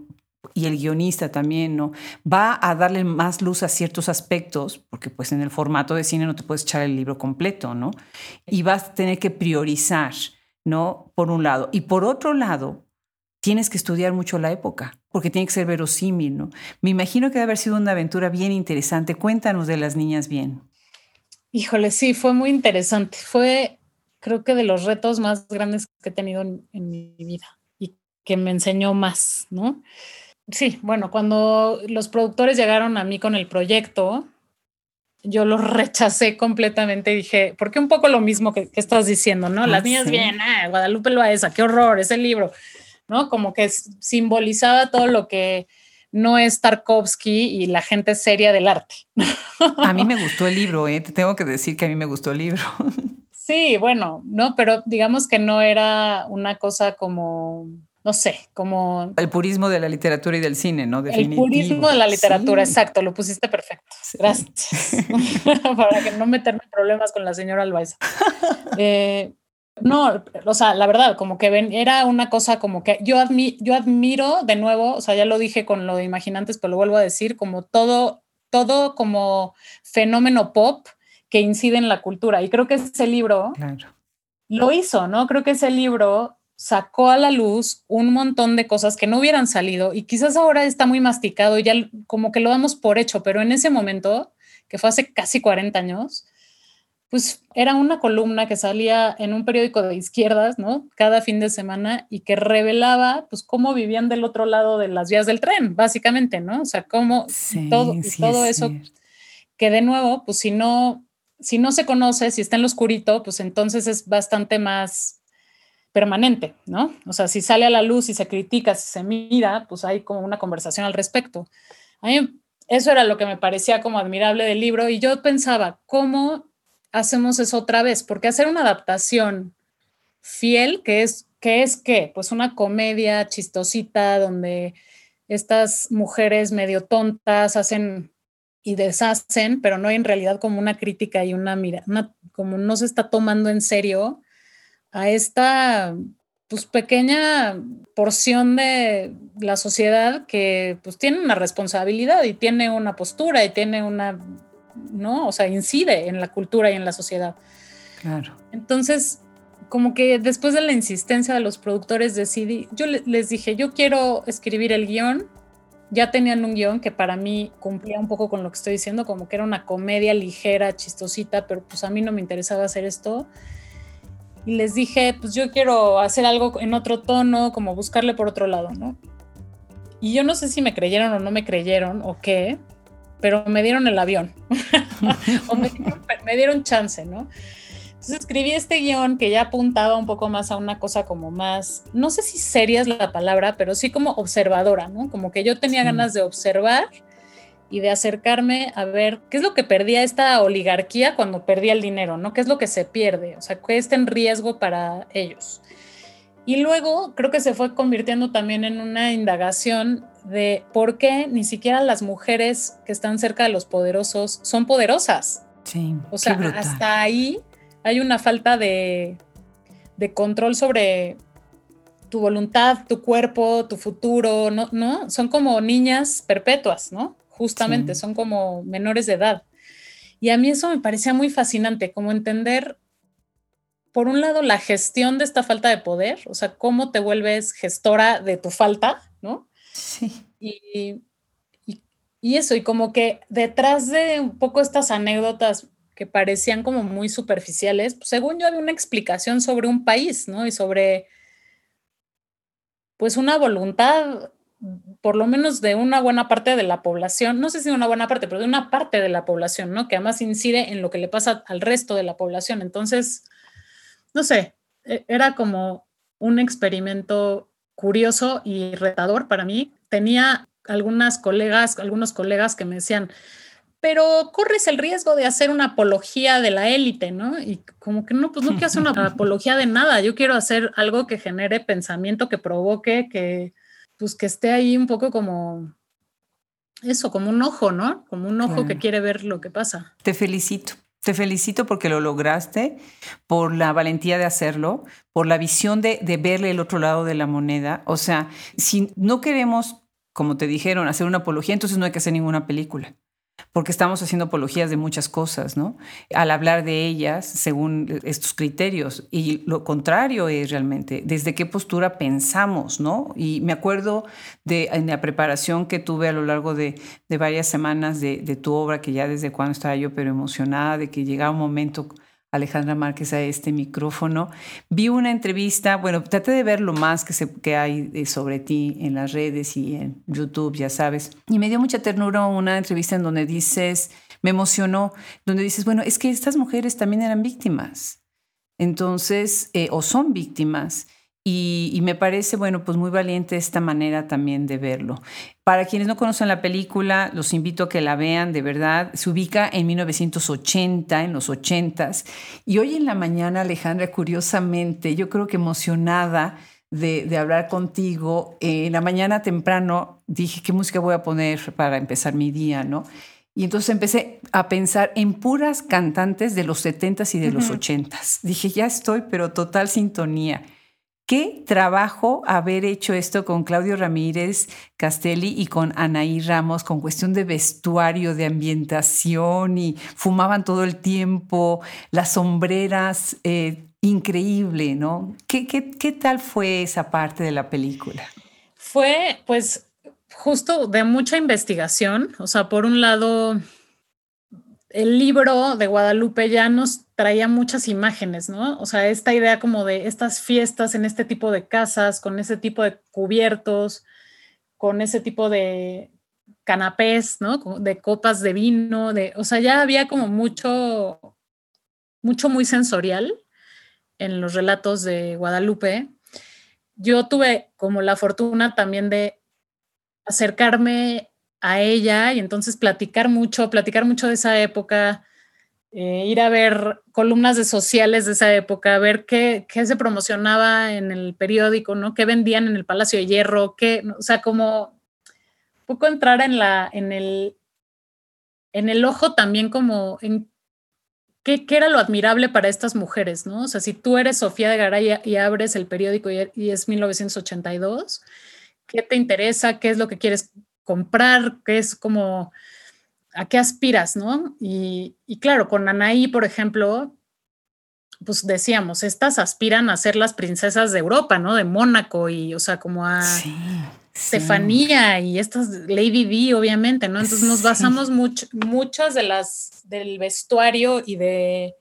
y el guionista también, ¿no? Va a darle más luz a ciertos aspectos, porque pues en el formato de cine no te puedes echar el libro completo, ¿no? Y vas a tener que priorizar, ¿no? Por un lado. Y por otro lado, tienes que estudiar mucho la época, porque tiene que ser verosímil, ¿no? Me imagino que debe haber sido una aventura bien interesante. Cuéntanos de las niñas bien. Híjole, sí, fue muy interesante. Fue, creo que de los retos más grandes que he tenido en, en mi vida y que me enseñó más, ¿no? Sí, bueno, cuando los productores llegaron a mí con el proyecto, yo lo rechacé completamente. Dije, porque un poco lo mismo que, estás diciendo, ¿no? Las ah, niñas bien, ah, Guadalupe Loaesa, qué horror, ese libro, ¿no? Como que simbolizaba todo lo que no es Tarkovsky y la gente seria del arte. A mí me gustó el libro, ¿eh? Te tengo que decir que a mí me gustó el libro. Sí, bueno, no, pero digamos que no era una cosa como no sé, como... El purismo de la literatura y del cine, ¿no? Definitivo. El purismo de la literatura, exacto, lo pusiste perfecto. Gracias. Para que no meterme en problemas con la señora Albaeza. Eh, no, o sea, la verdad, como que ven, era una cosa como que yo, yo admiro de nuevo, o sea, ya lo dije con lo de Imaginantes, pero lo vuelvo a decir, como todo, todo como fenómeno pop que incide en la cultura. Y creo que ese libro lo hizo, ¿no? Creo que ese libro sacó a la luz un montón de cosas que no hubieran salido y quizás ahora está muy masticado y ya como que lo damos por hecho, pero en ese momento, que fue hace casi 40 años, pues era una columna que salía en un periódico de izquierdas, ¿no? Cada fin de semana y que revelaba, pues, cómo vivían del otro lado de las vías del tren, básicamente, ¿no? O sea, cómo todo, todo eso, que de nuevo, pues, si no, si no se conoce, si está en lo oscurito, pues entonces es bastante más permanente, ¿no? O sea, si sale a la luz y se critica, si se mira, pues hay como una conversación al respecto. A mí eso era lo que me parecía como admirable del libro y yo pensaba, ¿cómo hacemos eso otra vez? Porque hacer una adaptación fiel, que es, ¿qué es qué? Pues una comedia chistosita donde estas mujeres medio tontas hacen y deshacen, pero no hay en realidad como una crítica y una mira, como no se está tomando en serio a esta pues pequeña porción de la sociedad que pues tiene una responsabilidad y tiene una postura y tiene una, ¿no? O sea, incide en la cultura y en la sociedad. Claro. Entonces, como que después de la insistencia de los productores decidí, yo les dije, yo quiero escribir el guion. Ya tenían un guion que para mí cumplía un poco con lo que estoy diciendo, como que era una comedia ligera, chistosita, pero pues a mí no me interesaba hacer esto y les dije, pues yo quiero hacer algo en otro tono, como buscarle por otro lado, ¿no? Y yo no sé si me creyeron o no me creyeron o qué, pero me dieron el avión, o me dieron, chance, ¿no? Entonces escribí este guion que ya apuntaba un poco más a una cosa como más, no sé si seria es la palabra, pero sí como observadora, ¿no? Como que yo tenía ganas de observar y de acercarme a ver qué es lo que perdía esta oligarquía cuando perdía el dinero, ¿no? ¿Qué es lo que se pierde? O sea, qué está en riesgo para ellos. Y luego creo que se fue convirtiendo también en una indagación de por qué ni siquiera las mujeres que están cerca de los poderosos son poderosas. Sí. O sea, hasta ahí hay una falta de, de control sobre tu voluntad, tu cuerpo, tu futuro, ¿no? ¿no? Son como niñas perpetuas, ¿no? Justamente, son como menores de edad. Y a mí eso me parecía muy fascinante, como entender, por un lado, la gestión de esta falta de poder, o sea, cómo te vuelves gestora de tu falta, ¿no? Sí. Y, y, eso, y como que detrás de un poco estas anécdotas que parecían como muy superficiales, pues según yo había una explicación sobre un país, ¿no? Y sobre, pues, una voluntad por lo menos de una buena parte de la población, no sé si de una buena parte, pero de una parte de la población, ¿no? Que además incide en lo que le pasa al resto de la población. Entonces, no sé, e, era como un experimento curioso y retador para mí. Tenía algunas colegas, algunos colegas que me decían, pero corres el riesgo de hacer una apología de la élite, ¿no? Y como que no, pues no quiero hacer una apología de nada, yo quiero hacer algo que genere pensamiento, que provoque, que pues que esté ahí un poco como eso, como un ojo, ¿no? Como un ojo que quiere ver lo que pasa. Te felicito. Te felicito porque lo lograste, por la valentía de hacerlo, por la visión de, de verle el otro lado de la moneda. O sea, si no queremos, como te dijeron, hacer una apología, entonces no hay que hacer ninguna película porque estamos haciendo apologías de muchas cosas, ¿no? Al hablar de ellas según estos criterios. Y lo contrario es realmente, desde qué postura pensamos, ¿no? Y me acuerdo de en la preparación que tuve a lo largo de, varias semanas de, tu obra, que ya desde cuando estaba yo, pero emocionada de que llegaba un momento Alejandra Márquez a este micrófono. Vi una entrevista, bueno, traté de ver lo más que, se, que hay sobre ti en las redes y en YouTube, ya sabes. Y me dio mucha ternura una entrevista en donde dices, me emocionó, donde dices, bueno, es que estas mujeres también eran víctimas. Entonces, eh, o son víctimas. Y, me parece, bueno, pues muy valiente esta manera también de verlo. Para quienes no conocen la película, los invito a que la vean, de verdad. Se ubica en 1980, en los 80s. Y hoy en la mañana, Alejandra, curiosamente, yo creo que emocionada de, de hablar contigo, en la mañana temprano dije, ¿qué música voy a poner para empezar mi día, no? Y entonces empecé a pensar en puras cantantes de los 70s y de los 80s. Dije, ya estoy, pero total sintonía. Qué trabajo haber hecho esto con Claudio Ramírez Castelli y con Anaí Ramos, con cuestión de vestuario, de ambientación y fumaban todo el tiempo, las sombreras, eh, increíble, ¿no? ¿Qué, qué, qué tal fue esa parte de la película? Fue, pues, justo de mucha investigación. O sea, por un lado, el libro de Guadalupe ya nos traía muchas imágenes, ¿no? O sea, esta idea como de estas fiestas en este tipo de casas, con ese tipo de cubiertos, con ese tipo de canapés, ¿no? De copas de vino, de, o sea, ya había como mucho, mucho muy sensorial en los relatos de Guadalupe. Yo tuve como la fortuna también de acercarme a ella y entonces platicar mucho, platicar mucho de esa época, eh, ir a ver columnas de sociales de esa época, ver qué, qué, se promocionaba en el periódico, ¿no? ¿Qué vendían en el Palacio de Hierro? Qué, o sea, como poco entrar en, la, en, el, en el ojo también como en qué, qué, era lo admirable para estas mujeres, ¿no? O sea, si tú eres Sofía de Garay y abres el periódico y es 1982, ¿qué te interesa? ¿Qué es lo que quieres comprar, qué es como, a qué aspiras, ¿no? Y, claro, con Anaí, por ejemplo, pues decíamos, estas aspiran a ser las princesas de Europa, ¿no? De Mónaco y, o sea, como a Estefanía y estas Lady D, obviamente, ¿no? Entonces nos basamos mucho, muchas de las del vestuario y de,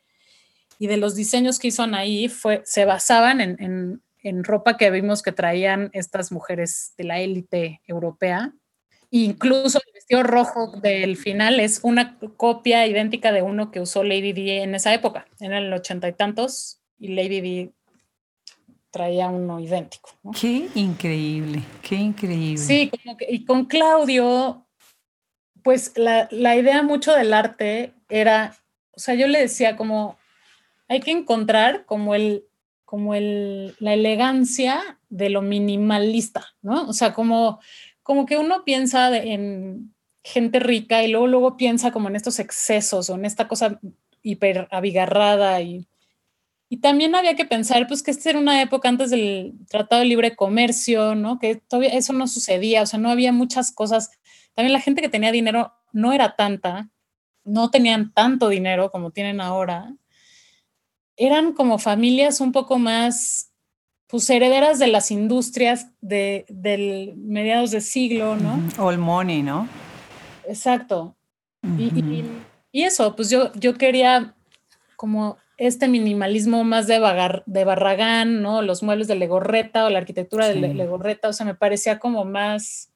y de los diseños que hizo Anaí fue, se basaban en, en ropa que vimos que traían estas mujeres de la élite europea. Incluso el vestido rojo del final es una copia idéntica de uno que usó Lady D en esa época, en el ochenta y tantos, y Lady D traía uno idéntico. Qué increíble, qué increíble. Sí, y con Claudio, pues la, la idea mucho del arte era, o sea, yo le decía como, hay que encontrar como el como el, la elegancia de lo minimalista, ¿no? O sea, como como que uno piensa en gente rica y luego, luego piensa como en estos excesos o en esta cosa hiper abigarrada y, y también había que pensar, pues, que esta era una época antes del Tratado de Libre Comercio, ¿no? Que todavía eso no sucedía, o sea, no había muchas cosas. También la gente que tenía dinero no era tanta, no tenían tanto dinero como tienen ahora. Eran como familias un poco más pues herederas de las industrias de, del mediados de siglo, ¿no? El money, ¿no? Exacto. y, y, eso, pues yo, yo quería como este minimalismo más de, de Barragán, ¿no? Los muebles de Legorreta o la arquitectura de Legorreta, o sea, me parecía como más,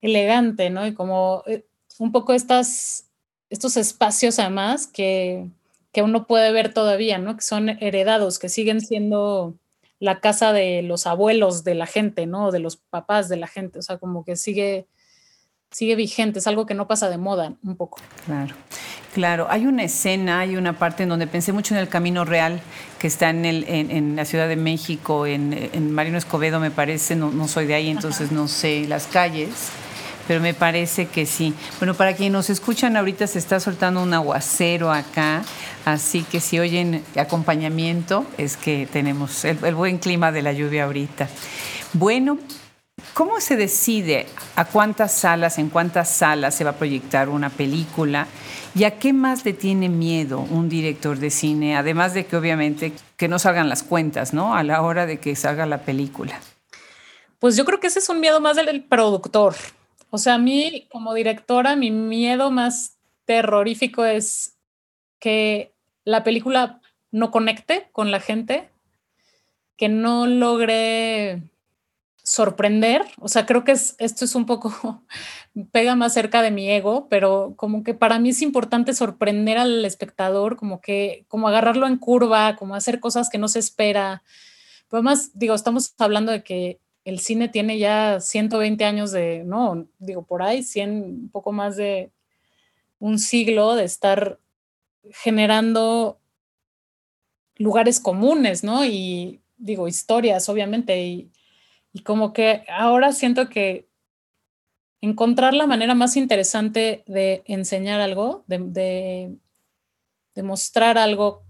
elegante, ¿no? Y como eh, un poco estas, estos espacios además que, que uno puede ver todavía, ¿no? Que son heredados, que siguen siendo la casa de los abuelos de la gente, ¿no? De los papás de la gente, o sea, como que sigue, sigue vigente, es algo que no pasa de moda un poco. Claro. Claro, hay una escena, hay una parte en donde pensé mucho en el Camino Real, que está en, el, en, la Ciudad de México, en, Marino Escobedo, me parece, no, no soy de ahí, entonces no sé las calles, pero me parece que sí. Bueno, para quienes nos escuchan ahorita se está soltando un aguacero acá, así que si oyen acompañamiento es que tenemos el, el buen clima de la lluvia ahorita. Bueno, ¿Cómo se decide a cuántas salas, en cuántas salas se va a proyectar una película? ¿Y a qué más le tiene miedo un director de cine? Además de que obviamente que no salgan las cuentas, ¿no? A la hora de que salga la película. Pues yo creo que ese es un miedo más del productor. O sea, a mí como directora, mi miedo más terrorífico es que la película no conecte con la gente, que no logre sorprender, o sea, creo que esto es un poco, pega más cerca de mi ego, pero como que para mí es importante sorprender al espectador, como que, como agarrarlo en curva, como hacer cosas que no se espera. Pero además, digo, estamos hablando de que el cine tiene ya 120 años de, no, digo, por ahí, 100, un poco más de un siglo de estar generando lugares comunes, ¿no? Y digo, historias, obviamente, y, como que ahora siento que encontrar la manera más interesante de enseñar algo, de, de, mostrar algo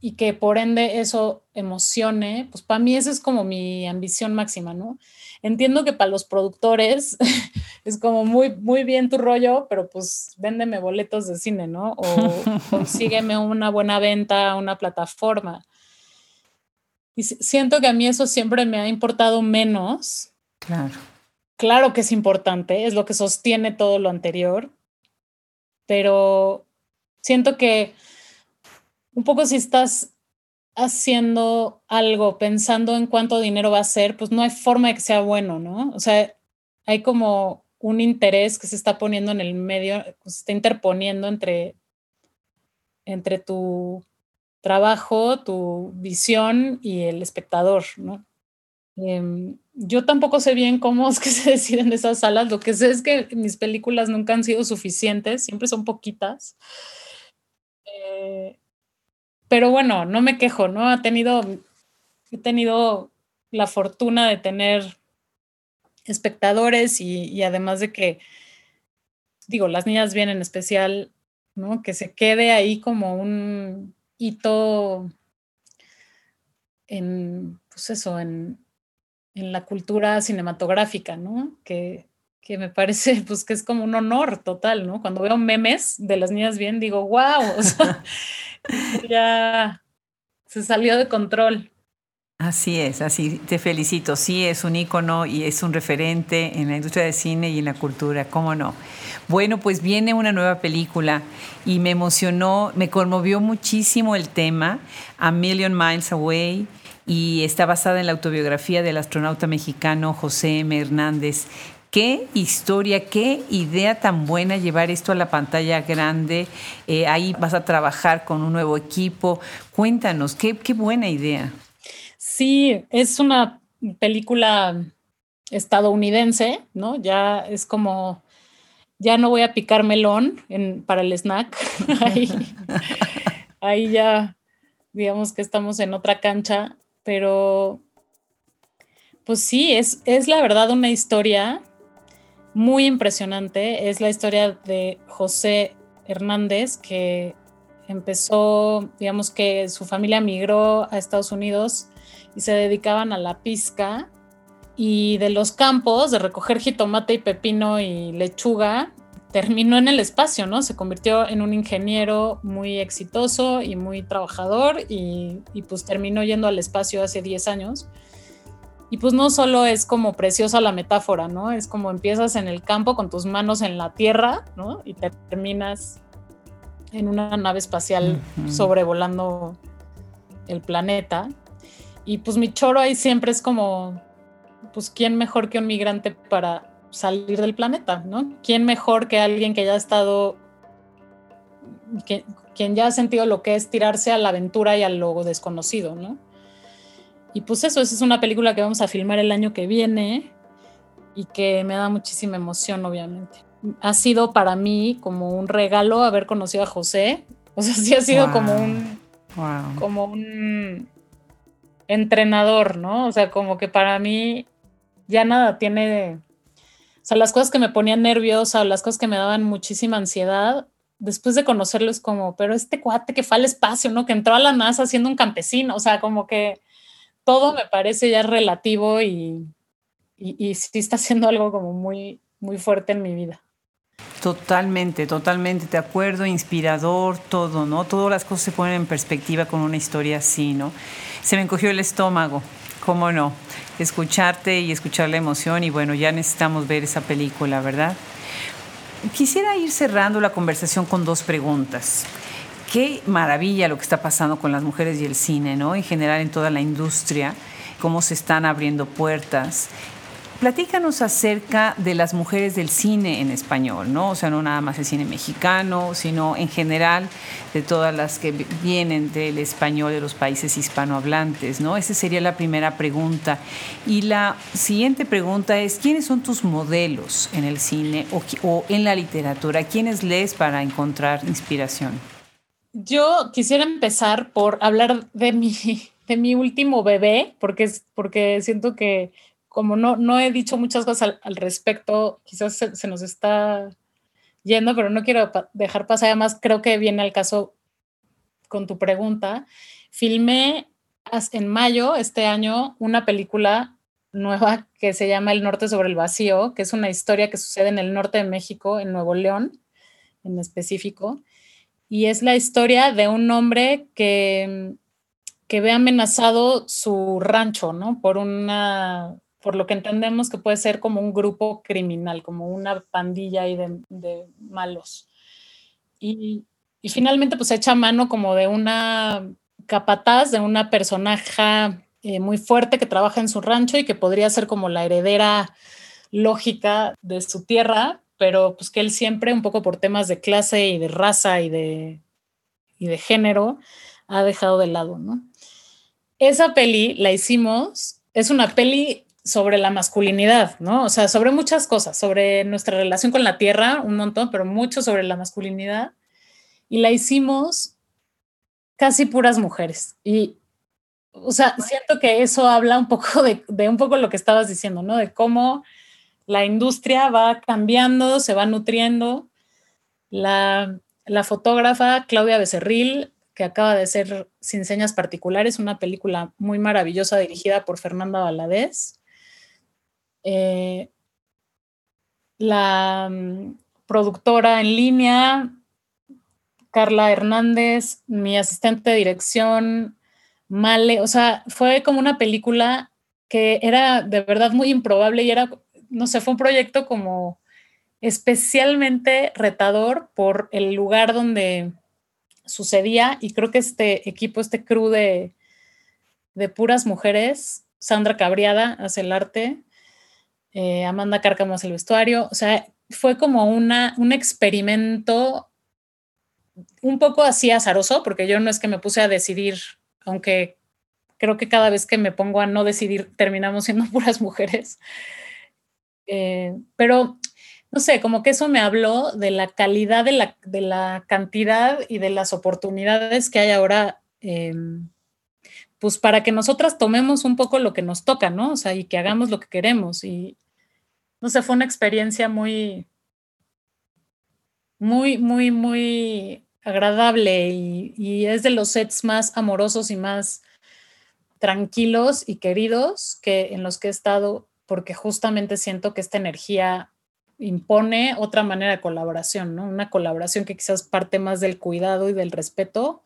y que por ende eso emocione, pues para mí esa es como mi ambición máxima, ¿no? Entiendo que para los productores es como muy, muy bien tu rollo, pero pues véndeme boletos de cine, ¿no? O consígueme una buena venta, una plataforma. Y siento que a mí eso siempre me ha importado menos. Claro. Claro que es importante, es lo que sostiene todo lo anterior, pero siento que un poco si estás haciendo algo pensando en cuánto dinero va a ser, pues no hay forma de que sea bueno, ¿no? O sea, hay como un interés que se está poniendo en el medio, se está interponiendo entre, entre tu trabajo, tu visión y el espectador, ¿no? Em, yo tampoco sé bien cómo es que se deciden esas salas. Lo que sé es que mis películas nunca han sido suficientes, siempre son poquitas. Eh, pero bueno, no me quejo, ¿no? Ha tenido, he tenido la fortuna de tener espectadores y, además de que, digo, las niñas vienen en especial, ¿no? Que se quede ahí como un, hito en, pues eso, en, en la cultura cinematográfica, ¿no? Que, que, me parece pues que es como un honor total, ¿no? Cuando veo memes de las niñas bien, digo, wow, ya se salió de control. Así es, así te felicito. Sí, es un ícono y es un referente en la industria del cine y en la cultura, ¿cómo no? Bueno, pues viene una nueva película y me emocionó, me conmovió muchísimo el tema, A Million Miles Away, y está basada en la autobiografía del astronauta mexicano José M. Hernández. Qué historia, qué idea tan buena llevar esto a la pantalla grande. Eh, ahí vas a trabajar con un nuevo equipo. Cuéntanos, qué, buena idea. Sí, es una película estadounidense, ¿no? Ya es como, ya no voy a picar melón para el snack. ahí, ya, digamos que estamos en otra cancha, pero pues sí, es, es la verdad una historia muy impresionante. Es la historia de José Hernández, que empezó, digamos que su familia migró a Estados Unidos y se dedicaban a la pizca y de los campos de recoger jitomate y pepino y lechuga terminó en el espacio, ¿no? Se convirtió en un ingeniero muy exitoso y muy trabajador y, y, pues terminó yendo al espacio hace 10 años. Y pues no solo es como preciosa la metáfora, ¿no? Es como empiezas en el campo con tus manos en la tierra, ¿no? Y terminas en una nave espacial sobrevolando el planeta. Y pues mi choro ahí siempre es como, pues, ¿quién mejor que un migrante para salir del planeta, ¿no? ¿Quién mejor que alguien que ya ha estado, que, quien ya ha sentido lo que es tirarse a la aventura y a lo desconocido, ¿no? Y pues eso, esa es una película que vamos a filmar el año que viene y que me da muchísima emoción, obviamente. Ha sido para mí como un regalo haber conocido a José. O sea, sí ha sido como un, como un entrenador, ¿no? O sea, como que para mí ya nada tiene, o sea, las cosas que me ponían nerviosa o las cosas que me daban muchísima ansiedad, después de conocerlo es como, pero este cuate que fue al espacio, ¿no? Que entró a la NASA siendo un campesino, o sea, como que todo me parece ya relativo y, y, sí está haciendo algo como muy, muy fuerte en mi vida. Totalmente, totalmente, de acuerdo, inspirador, todo, ¿no? Todas las cosas se ponen en perspectiva con una historia así, ¿no? Se me encogió el estómago, ¿cómo no? Escucharte y escuchar la emoción y bueno, ya necesitamos ver esa película, ¿verdad? Quisiera ir cerrando la conversación con dos preguntas. Qué maravilla lo que está pasando con las mujeres y el cine, ¿no? En general en toda la industria, cómo se están abriendo puertas Platícanos acerca de las mujeres del cine en español, ¿no? O sea, no nada más el cine mexicano, sino en general de todas las que vienen del español de los países hispanohablantes, ¿no? Esa sería la primera pregunta. Y la siguiente pregunta es, ¿quiénes son tus modelos en el cine o, en la literatura? ¿Quiénes lees para encontrar inspiración? Yo quisiera empezar por hablar de mi, de mi último bebé, porque, porque siento que como no, no he dicho muchas cosas al, respecto, quizás se, nos está yendo, pero no quiero dejar pasar. Además, creo que viene al caso con tu pregunta. Filmé en mayo este año una película nueva que se llama El Norte sobre el Vacío, que es una historia que sucede en el norte de México, en Nuevo León en específico. Y es la historia de un hombre que, que ve amenazado su rancho, ¿no? Por una por lo que entendemos que puede ser como un grupo criminal, como una pandilla de, de malos. Y, y, finalmente pues echa mano como de una capataz, de una personaje eh, muy fuerte que trabaja en su rancho y que podría ser como la heredera lógica de su tierra, pero pues que él siempre, un poco por temas de clase y de raza y de, y de género, ha dejado de lado, ¿no? Esa peli la hicimos, es una peli sobre la masculinidad, ¿no? O sea, sobre muchas cosas, sobre nuestra relación con la tierra, un montón, pero mucho sobre la masculinidad. Y la hicimos casi puras mujeres. Y, o sea, siento que eso habla un poco de, de un poco lo que estabas diciendo, ¿no? De cómo la industria va cambiando, se va nutriendo. La, fotógrafa Claudia Becerril, que acaba de ser Sin Señas Particulares, una película muy maravillosa dirigida por Fernanda Valadez. Eh, la mm, productora en línea, Carla Hernández, mi asistente de dirección, Male, o sea, fue como una película que era de verdad muy improbable y era, no sé, fue un proyecto como especialmente retador por el lugar donde sucedía y creo que este equipo, este crew de, de puras mujeres, Sandra Cabriada hace el arte, eh, Amanda Cárcamo hace el vestuario, o sea, fue como una, un experimento un poco así azaroso, porque yo no es que me puse a decidir, aunque creo que cada vez que me pongo a no decidir terminamos siendo puras mujeres. Eh, pero, no sé, como que eso me habló de la calidad, de la, de la cantidad y de las oportunidades que hay ahora, em, pues para que nosotras tomemos un poco lo que nos toca, ¿no? O sea, y que hagamos lo que queremos. Y, no sé, fue una experiencia muy, muy, muy, muy agradable y, es de los sets más amorosos y más tranquilos y queridos que en los que he estado porque justamente siento que esta energía impone otra manera de colaboración, ¿no? Una colaboración que quizás parte más del cuidado y del respeto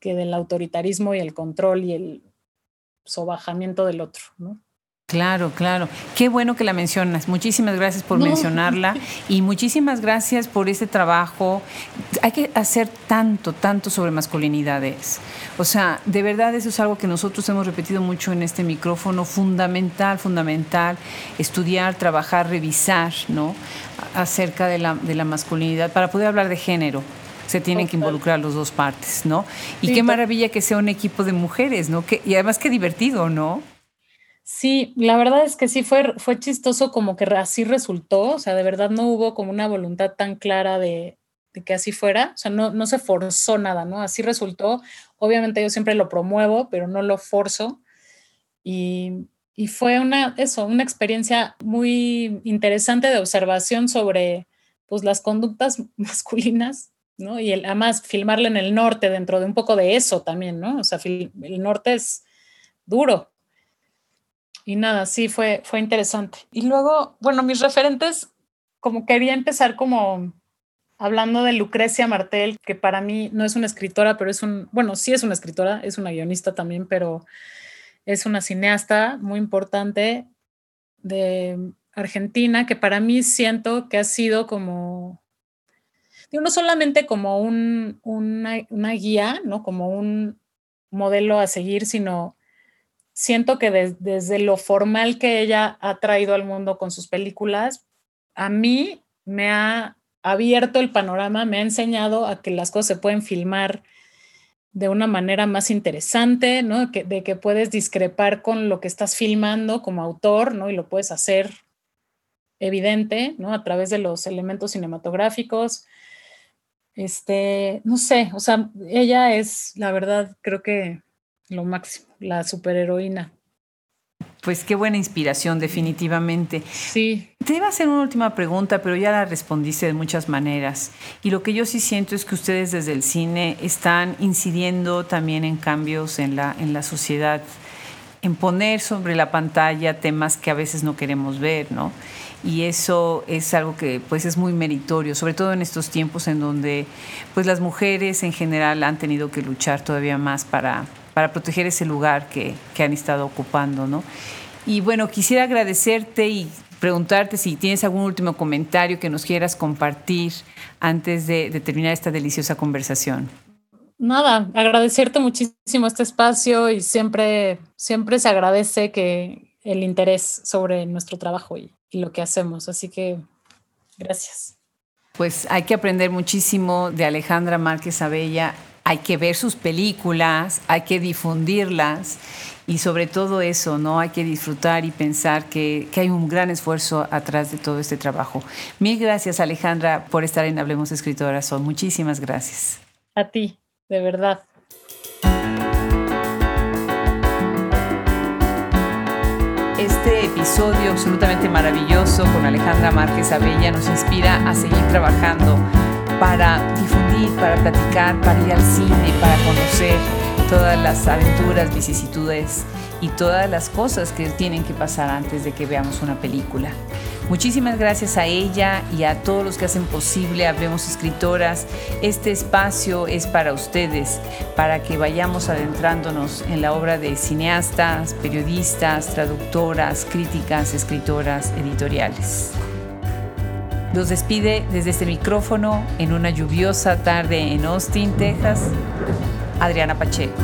que del autoritarismo y el control y el sobajamiento del otro, ¿no? Claro, claro. Qué bueno que la mencionas. Muchísimas gracias por mencionarla y muchísimas gracias por este trabajo. Hay que hacer tanto, tanto sobre masculinidades. O sea, de verdad eso es algo que nosotros hemos repetido mucho en este micrófono. Fundamental, fundamental. Estudiar, trabajar, revisar, ¿no? Acerca de la, de la masculinidad para poder hablar de género se tienen que involucrar los dos partes, ¿no? Y qué maravilla que sea un equipo de mujeres, ¿no? Que, y además qué divertido, ¿no? Sí, la verdad es que sí fue, fue chistoso como que así resultó, o sea, de verdad no hubo como una voluntad tan clara de, que así fuera, o sea, no, no se forzó nada, ¿no? Así resultó. Obviamente yo siempre lo promuevo, pero no lo forzo. Y, y fue una, eso, una experiencia muy interesante de observación sobre pues, las conductas masculinas, ¿no? Y el, además filmarla en el norte dentro de un poco de eso también, ¿no? O sea, el norte es duro, y nada, sí, fue, fue interesante. Y luego, bueno, mis referentes, como quería empezar como hablando de Lucrecia Martel, que para mí no es una escritora, pero es un, bueno, sí es una escritora, es una guionista también, pero es una cineasta muy importante de Argentina, que para mí siento que ha sido como, no solamente como un, una, una guía, ¿no? Como un modelo a seguir, sino siento que desde lo formal que ella ha traído al mundo con sus películas, a mí me ha abierto el panorama, me ha enseñado a que las cosas se pueden filmar de una manera más interesante, ¿no? de que puedes discrepar con lo que estás filmando como autor, ¿no? Y lo puedes hacer evidente, ¿no? A través de los elementos cinematográficos. Este, no sé, o sea, ella es, la verdad, creo que lo máximo, la superheroína. Pues qué buena inspiración, definitivamente. Sí. Te iba a hacer una última pregunta, pero ya la respondiste de muchas maneras. Y lo que yo sí siento es que ustedes desde el cine están incidiendo también en cambios en la, en la sociedad, en poner sobre la pantalla temas que a veces no queremos ver, ¿no? y eso es algo que pues es muy meritorio, sobre todo en estos tiempos en donde pues las mujeres en general han tenido que luchar todavía más para para proteger ese lugar que, que han estado ocupando, ¿no? Y bueno, quisiera agradecerte y preguntarte si tienes algún último comentario que nos quieras compartir antes de, de, terminar esta deliciosa conversación. Nada, agradecerte muchísimo este espacio y siempre, siempre se agradece que el interés sobre nuestro trabajo y, y lo que hacemos. Así que gracias. Pues hay que aprender muchísimo de Alejandra Márquez Abella hay que ver sus películas, hay que difundirlas y sobre todo eso, ¿no? Hay que disfrutar y pensar que, hay un gran esfuerzo atrás de todo este trabajo. Mil gracias, Alejandra, por estar en Hablemos Escritoras. Son muchísimas gracias. A ti, de verdad. Este episodio absolutamente maravilloso con Alejandra Márquez Abella nos inspira a seguir trabajando para difundir, para platicar, para ir al cine, para conocer todas las aventuras, vicisitudes y todas las cosas que tienen que pasar antes de que veamos una película. Muchísimas gracias a ella y a todos los que hacen posible Hablemos Escritoras. Este espacio es para ustedes, para que vayamos adentrándonos en la obra de cineastas, periodistas, traductoras, críticas, escritoras, editoriales. Los despide desde este micrófono en una lluviosa tarde en Austin, Texas, Adriana Pacheco.